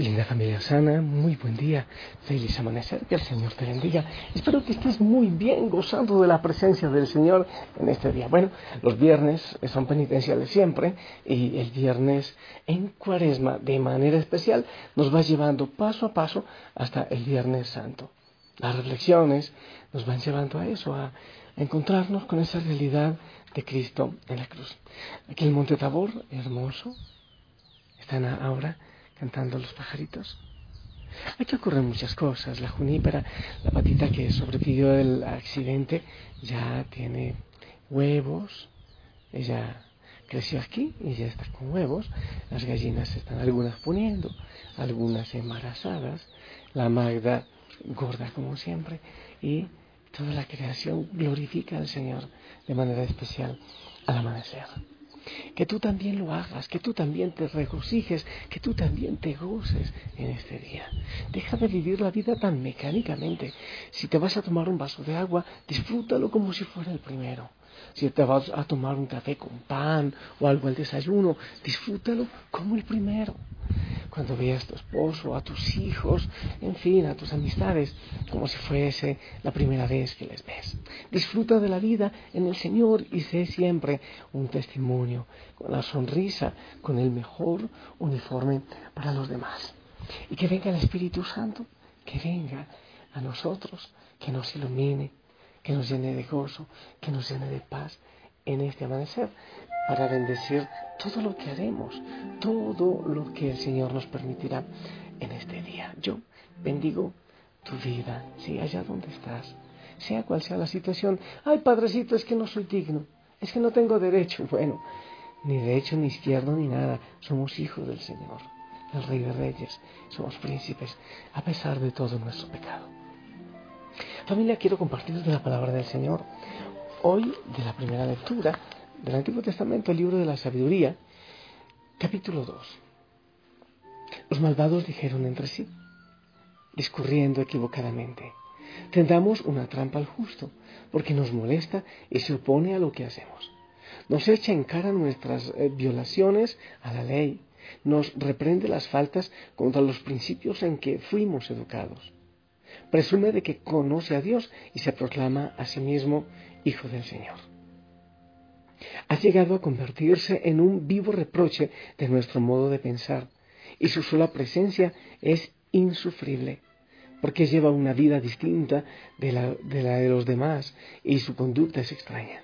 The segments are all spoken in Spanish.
Linda familia sana, muy buen día, feliz amanecer, que el Señor te bendiga. Espero que estés muy bien gozando de la presencia del Señor en este día. Bueno, los viernes son penitenciales siempre y el viernes en cuaresma de manera especial nos va llevando paso a paso hasta el viernes santo. Las reflexiones nos van llevando a eso, a encontrarnos con esa realidad de Cristo en la cruz. Aquí el Monte Tabor, hermoso, están ahora cantando los pajaritos. Aquí ocurren muchas cosas. La junípera, la patita que sobrevivió el accidente, ya tiene huevos. Ella creció aquí y ya está con huevos. Las gallinas están algunas poniendo, algunas embarazadas. La Magda gorda como siempre. Y toda la creación glorifica al Señor de manera especial al amanecer que tú también lo hagas, que tú también te regocijes, que tú también te goces en este día. Deja de vivir la vida tan mecánicamente. Si te vas a tomar un vaso de agua, disfrútalo como si fuera el primero. Si te vas a tomar un café con pan o algo al desayuno, disfrútalo como el primero cuando veas a tu esposo, a tus hijos, en fin, a tus amistades, como si fuese la primera vez que les ves. Disfruta de la vida en el Señor y sé siempre un testimonio, con la sonrisa, con el mejor uniforme para los demás. Y que venga el Espíritu Santo, que venga a nosotros, que nos ilumine, que nos llene de gozo, que nos llene de paz en este amanecer para bendecir todo lo que haremos, todo lo que el Señor nos permitirá en este día. Yo bendigo tu vida, si allá donde estás, sea cual sea la situación. Ay, Padrecito, es que no soy digno, es que no tengo derecho. Bueno, ni derecho, ni izquierdo, ni nada. Somos hijos del Señor, el Rey de Reyes, somos príncipes, a pesar de todo nuestro pecado. Familia, quiero compartir la palabra del Señor. Hoy, de la primera lectura, del Antiguo Testamento, el libro de la sabiduría, capítulo 2. Los malvados dijeron entre sí, discurriendo equivocadamente, tendamos una trampa al justo, porque nos molesta y se opone a lo que hacemos. Nos echa en cara nuestras eh, violaciones a la ley, nos reprende las faltas contra los principios en que fuimos educados. Presume de que conoce a Dios y se proclama a sí mismo Hijo del Señor ha llegado a convertirse en un vivo reproche de nuestro modo de pensar y su sola presencia es insufrible porque lleva una vida distinta de la, de la de los demás y su conducta es extraña.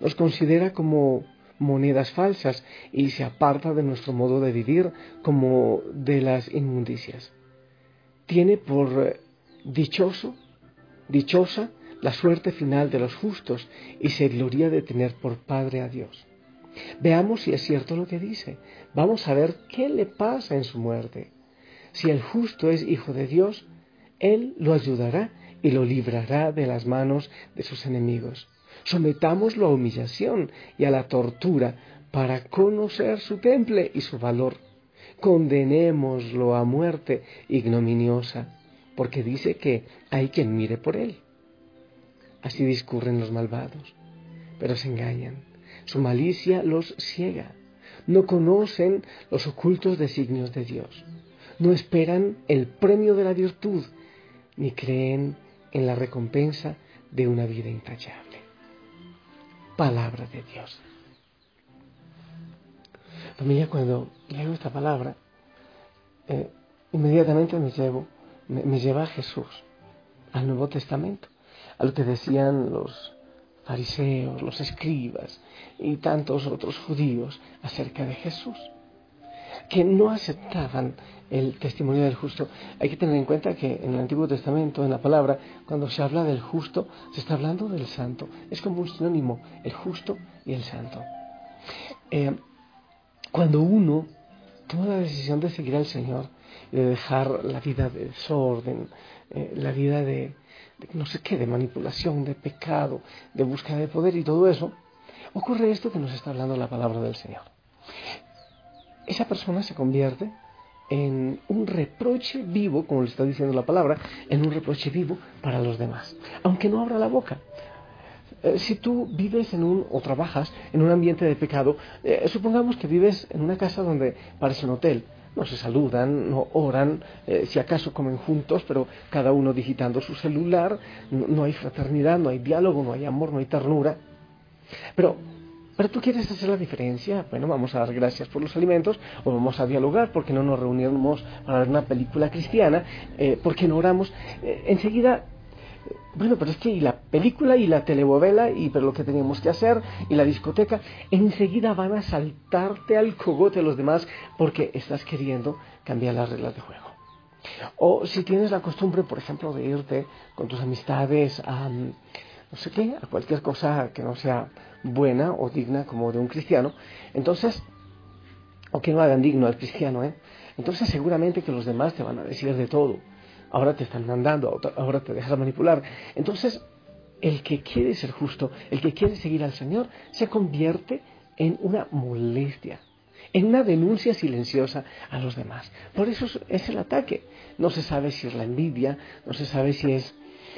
Nos considera como monedas falsas y se aparta de nuestro modo de vivir como de las inmundicias. Tiene por dichoso, dichosa la suerte final de los justos y se gloria de tener por Padre a Dios. Veamos si es cierto lo que dice. Vamos a ver qué le pasa en su muerte. Si el justo es hijo de Dios, Él lo ayudará y lo librará de las manos de sus enemigos. Sometámoslo a humillación y a la tortura para conocer su temple y su valor. Condenémoslo a muerte ignominiosa, porque dice que hay quien mire por él. Así discurren los malvados, pero se engañan. Su malicia los ciega. No conocen los ocultos designios de Dios. No esperan el premio de la virtud, ni creen en la recompensa de una vida intachable. Palabra de Dios. Familia, cuando leo esta palabra, eh, inmediatamente me, llevo, me lleva a Jesús, al Nuevo Testamento a lo que decían los fariseos, los escribas y tantos otros judíos acerca de Jesús, que no aceptaban el testimonio del justo. Hay que tener en cuenta que en el Antiguo Testamento, en la palabra, cuando se habla del justo, se está hablando del santo. Es como un sinónimo, el justo y el santo. Eh, cuando uno toma la decisión de seguir al Señor de dejar la vida de desorden, eh, la vida de, no sé qué, de manipulación, de pecado, de búsqueda de poder y todo eso, ocurre esto que nos está hablando la palabra del Señor. Esa persona se convierte en un reproche vivo, como le está diciendo la palabra, en un reproche vivo para los demás, aunque no abra la boca. Eh, si tú vives en un, o trabajas en un ambiente de pecado, eh, supongamos que vives en una casa donde parece un hotel, no se saludan, no oran, eh, si acaso comen juntos, pero cada uno digitando su celular, no, hay fraternidad, no hay diálogo, no hay amor, no hay ternura. Pero pero tú quieres hacer la diferencia. Bueno, vamos a dar gracias por los alimentos o vamos a dialogar porque no nos reunimos para ver una película cristiana, eh, porque no oramos. Eh, enseguida, bueno, pero es que y la película y la telenovela y pero lo que teníamos que hacer y la discoteca, enseguida van a saltarte al cogote los demás porque estás queriendo cambiar las reglas de juego. O si tienes la costumbre, por ejemplo, de irte con tus amistades a no sé qué, a cualquier cosa que no sea buena o digna como de un cristiano, entonces, o que no hagan digno al cristiano, ¿eh? entonces seguramente que los demás te van a decir de todo. Ahora te están mandando, ahora te dejas manipular. Entonces, el que quiere ser justo, el que quiere seguir al Señor, se convierte en una molestia, en una denuncia silenciosa a los demás. Por eso es el ataque. No se sabe si es la envidia, no se sabe si es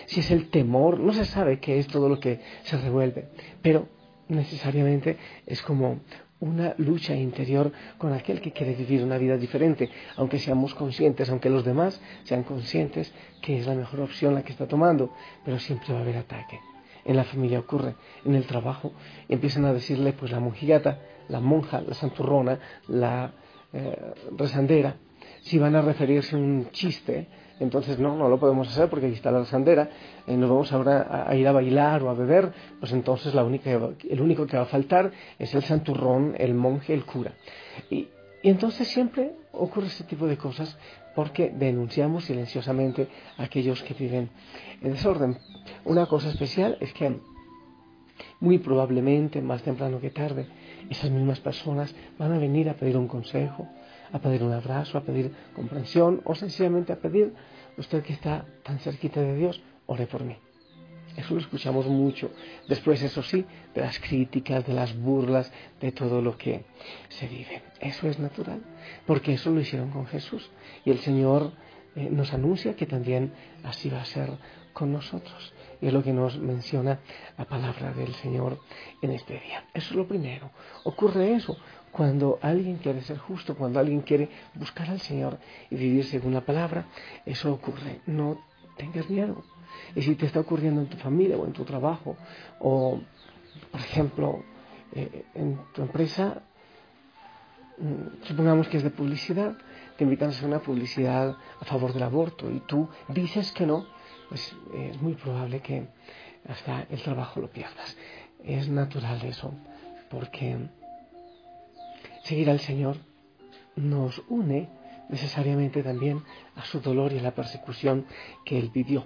si es el temor, no se sabe qué es todo lo que se revuelve, pero necesariamente es como una lucha interior con aquel que quiere vivir una vida diferente, aunque seamos conscientes, aunque los demás sean conscientes que es la mejor opción la que está tomando, pero siempre va a haber ataque. En la familia ocurre, en el trabajo empiezan a decirle pues la monjigata, la monja, la santurrona, la eh, rezandera, si van a referirse a un chiste, entonces no, no lo podemos hacer porque aquí está la sandera, eh, nos vamos ahora a, ir a bailar o a beber, pues entonces la única, el único que va a faltar es el santurrón, el monje, el cura. Y, y entonces siempre ocurre este tipo de cosas porque denunciamos silenciosamente a aquellos que viven en desorden. Una cosa especial es que muy probablemente, más temprano que tarde, esas mismas personas van a venir a pedir un consejo, a pedir un abrazo, a pedir comprensión o sencillamente a pedir, usted que está tan cerquita de Dios, ore por mí. Eso lo escuchamos mucho. Después, eso sí, de las críticas, de las burlas, de todo lo que se vive. Eso es natural, porque eso lo hicieron con Jesús. Y el Señor eh, nos anuncia que también así va a ser con nosotros. Y es lo que nos menciona la palabra del Señor en este día. Eso es lo primero. Ocurre eso cuando alguien quiere ser justo, cuando alguien quiere buscar al Señor y vivir según la palabra. Eso ocurre. No tengas miedo. Y si te está ocurriendo en tu familia o en tu trabajo, o por ejemplo, eh, en tu empresa, mm, supongamos que es de publicidad, te invitan a hacer una publicidad a favor del aborto y tú dices que no, pues es muy probable que hasta el trabajo lo pierdas. Es natural eso, porque seguir al Señor nos une necesariamente también a su dolor y a la persecución que Él vivió.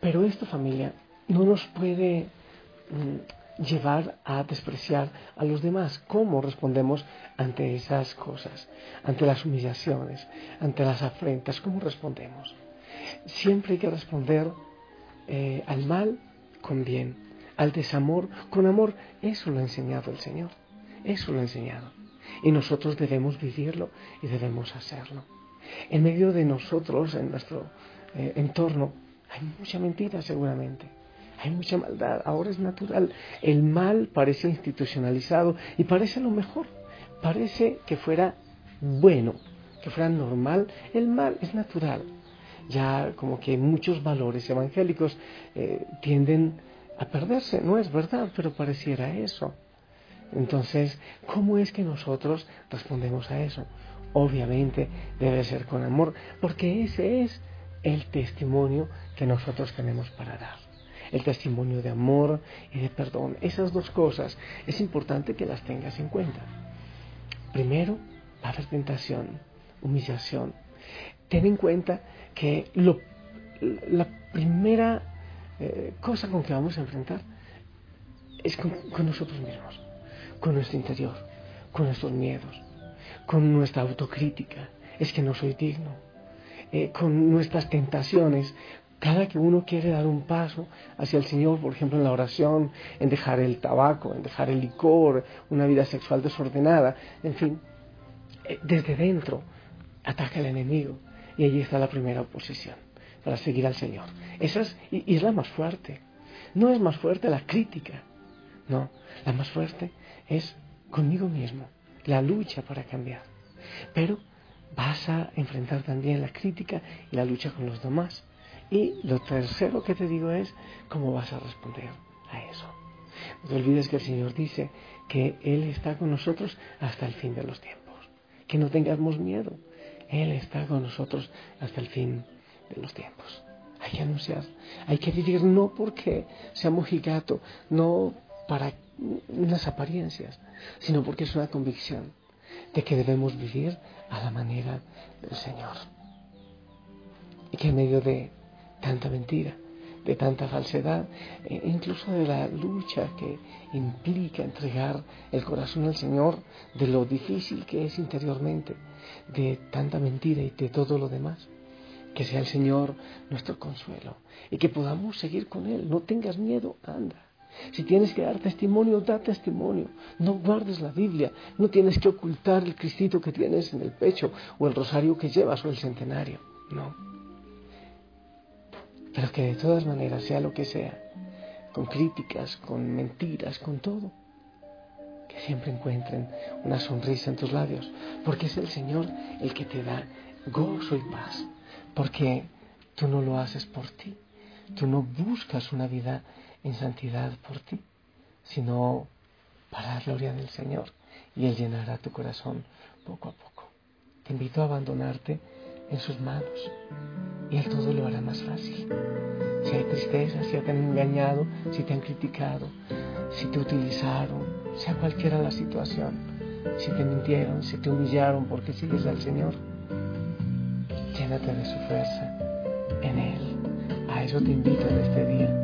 Pero esto, familia, no nos puede mm, llevar a despreciar a los demás. ¿Cómo respondemos ante esas cosas? Ante las humillaciones, ante las afrentas, ¿cómo respondemos? Siempre hay que responder eh, al mal con bien, al desamor con amor. Eso lo ha enseñado el Señor. Eso lo ha enseñado. Y nosotros debemos vivirlo y debemos hacerlo. En medio de nosotros, en nuestro eh, entorno, hay mucha mentira seguramente. Hay mucha maldad. Ahora es natural. El mal parece institucionalizado y parece lo mejor. Parece que fuera bueno, que fuera normal. El mal es natural. Ya como que muchos valores evangélicos eh, tienden a perderse. No es verdad, pero pareciera eso. Entonces, ¿cómo es que nosotros respondemos a eso? Obviamente debe ser con amor, porque ese es el testimonio que nosotros tenemos para dar. el testimonio de amor y de perdón. Esas dos cosas es importante que las tengas en cuenta. Primero, va a tentación, humillación. Ten en cuenta que lo, la primera eh, cosa con que vamos a enfrentar es con, nosotros mismos, con nuestro interior, con nuestros miedos, con nuestra autocrítica. Es que no soy digno. Eh, con nuestras tentaciones, cada que uno quiere dar un paso hacia el Señor, por ejemplo en la oración, en dejar el tabaco, en dejar el licor, una vida sexual desordenada, en fin, eh, desde dentro ataca el enemigo y allí está la primera oposición para seguir al Señor. Esa es, la más fuerte. No es más fuerte la crítica, no, la más fuerte es conmigo mismo, la lucha para cambiar. Pero vas a enfrentar también la crítica y la lucha con los demás. Y lo tercero que te digo es cómo vas a responder a eso. No te olvides que el Señor dice que Él está con nosotros hasta el fin de los tiempos. Que no tengamos miedo. Él está con nosotros hasta el fin de los tiempos. Hay que anunciar, hay que vivir no porque sea mojigato, no para unas apariencias, sino porque es una convicción de que debemos vivir a la manera del Señor. Y que en medio de tanta mentira, de tanta falsedad, e incluso de la lucha que implica entregar el corazón al Señor, de lo difícil que es interiormente, de tanta mentira y de todo lo demás, que sea el Señor nuestro consuelo y que podamos seguir con Él. No tengas miedo, anda. Si tienes que dar testimonio, da testimonio. No guardes la Biblia. No tienes que ocultar el cristito que tienes en el pecho o el rosario que llevas o el centenario. No. Pero que de todas maneras, sea lo que sea, con críticas, con mentiras, con todo, que siempre encuentren una sonrisa en tus labios, porque es el Señor el que te da gozo y paz, porque tú no lo haces por ti, tú no buscas una vida en santidad por ti, sino para la gloria del Señor, y Él llenará tu corazón poco a poco. Te invito a abandonarte en sus manos y Él todo lo hará más fácil. Si hay tristeza, si te han engañado, si te han criticado, si te utilizaron, sea cualquiera la situación, si te mintieron, si te humillaron porque sigues al Señor, llénate de su fuerza en Él. A eso te invito en este día.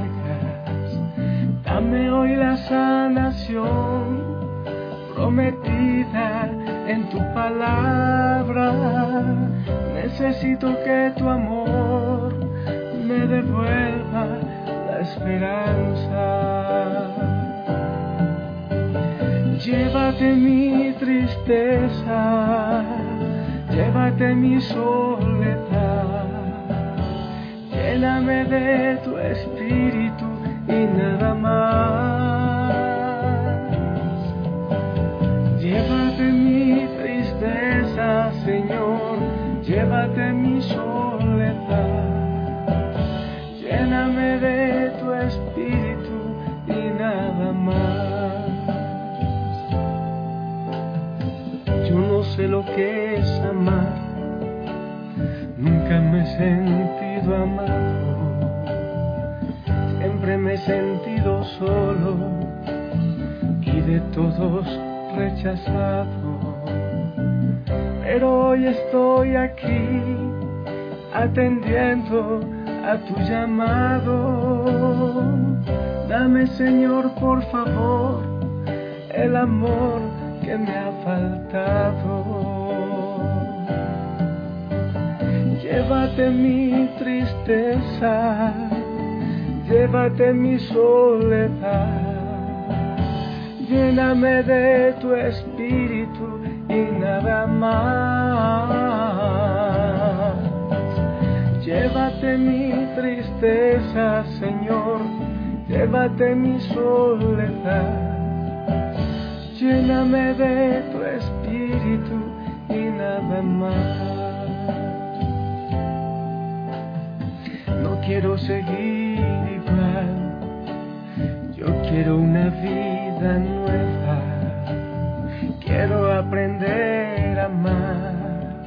en tu palabra. Necesito que tu amor me devuelva la esperanza. Llévate mi tristeza llévate mi soledad, lléname de tu espíritu y nada más. Que es amar, nunca me he sentido amado, siempre me he sentido solo y de todos rechazado. Pero hoy estoy aquí atendiendo a tu llamado. Dame Señor, por favor, el amor que me ha faltado. Llévate mi tristeza, llévate mi soledad, lléname de tu espíritu y nada más. Llévate mi tristeza, Señor, llévate mi soledad. Lléname de tu espíritu y nada más. Quiero seguir igual, yo quiero una vida nueva. Quiero aprender a amar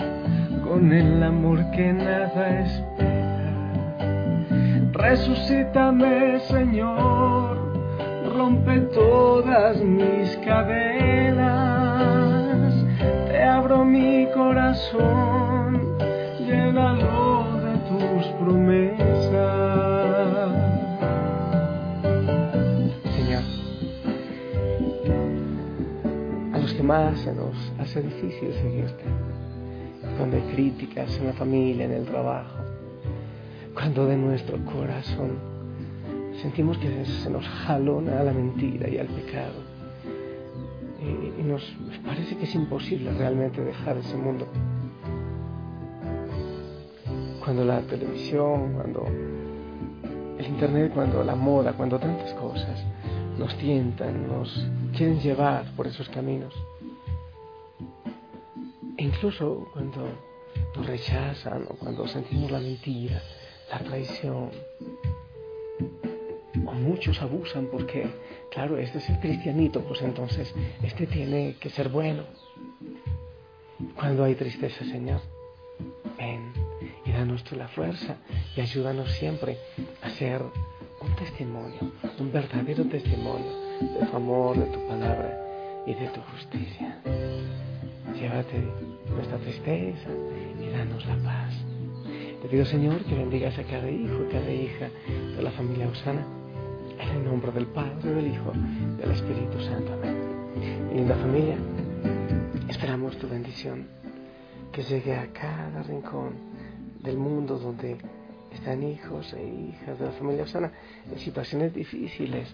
con el amor que nada espera. Resucítame, Señor rompe todas mis cadenas. Te abro mi corazón, llénalo de tus promesas. Más se nos hace difícil seguirte, cuando hay críticas en la familia, en el trabajo, cuando de nuestro corazón sentimos que se nos jalona a la mentira y al pecado. Y, nos parece que es imposible realmente dejar ese mundo. Cuando la televisión, cuando el internet, cuando la moda, cuando tantas cosas nos tientan, nos quieren llevar por esos caminos. Incluso cuando nos rechazan o cuando sentimos la mentira, la traición, muchos abusan porque, claro, este es el cristianito, pues entonces este tiene que ser bueno. Cuando hay tristeza, Señor, ven y danos tú la fuerza y ayúdanos siempre a ser un testimonio, un verdadero testimonio de tu amor, de tu palabra y de tu justicia. Llévate nuestra tristeza y danos la paz. Te pido, Señor, que bendigas a cada hijo, cada hija de la familia Osana en el nombre del Padre, del Hijo, del Espíritu Santo. Amén. linda familia, esperamos tu bendición que llegue a cada rincón del mundo donde están hijos e hijas de la familia sana en situaciones difíciles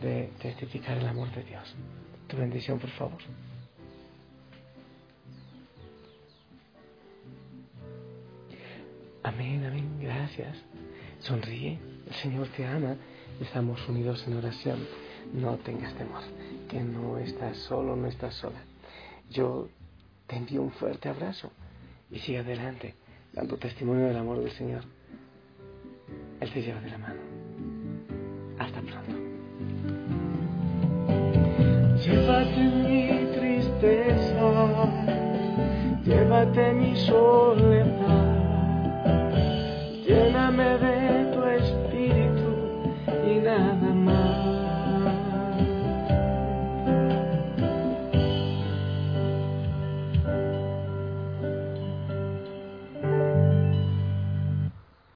de testificar el amor de Dios. Tu bendición, por favor. Amén, amén, gracias. Sonríe, el Señor te ama estamos unidos en oración, no tengas temor, que no estás solo, no estás sola. Yo te envío un fuerte abrazo y sigue adelante, dando testimonio del amor del Señor. Él te lleva de la mano. Hasta pronto. Llévate mi tristeza, llévate mi soledad